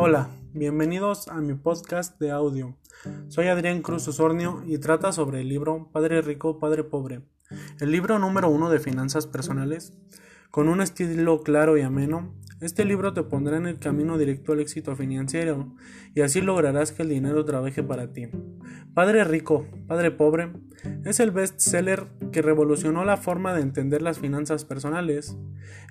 Hola, bienvenidos a mi podcast de audio. Soy Adrián Cruz Osornio y trata sobre el libro Padre Rico, Padre Pobre, el libro número uno de finanzas personales. Con un estilo claro y ameno, este libro te pondrá en el camino directo al éxito financiero y así lograrás que el dinero trabaje para ti. Padre Rico, Padre Pobre es el bestseller que revolucionó la forma de entender las finanzas personales.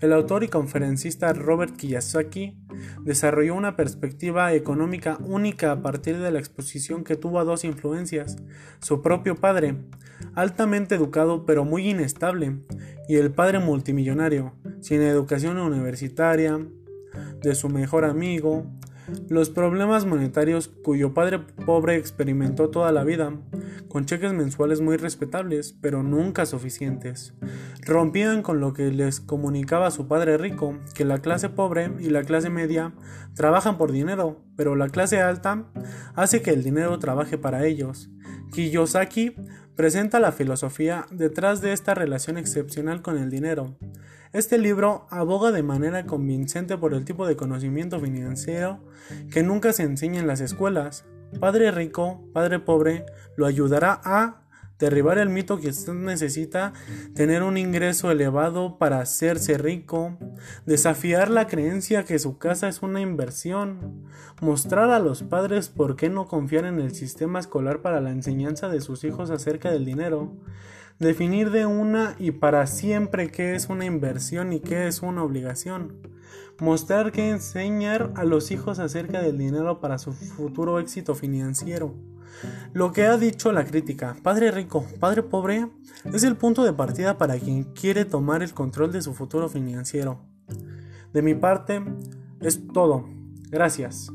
El autor y conferencista Robert Kiyosaki desarrolló una perspectiva económica única a partir de la exposición que tuvo a dos influencias, su propio padre, altamente educado pero muy inestable, y el padre multimillonario, sin educación universitaria, de su mejor amigo, los problemas monetarios cuyo padre pobre experimentó toda la vida, con cheques mensuales muy respetables, pero nunca suficientes. Rompían con lo que les comunicaba su padre rico, que la clase pobre y la clase media trabajan por dinero, pero la clase alta hace que el dinero trabaje para ellos. Kiyosaki presenta la filosofía detrás de esta relación excepcional con el dinero. Este libro aboga de manera convincente por el tipo de conocimiento financiero que nunca se enseña en las escuelas. Padre rico, padre pobre, lo ayudará a derribar el mito que usted necesita tener un ingreso elevado para hacerse rico, desafiar la creencia que su casa es una inversión, mostrar a los padres por qué no confiar en el sistema escolar para la enseñanza de sus hijos acerca del dinero, definir de una y para siempre qué es una inversión y qué es una obligación, mostrar que enseñar a los hijos acerca del dinero para su futuro éxito financiero, lo que ha dicho la crítica, padre rico, padre pobre, es el punto de partida para quien quiere tomar el control de su futuro financiero. De mi parte, es todo. Gracias.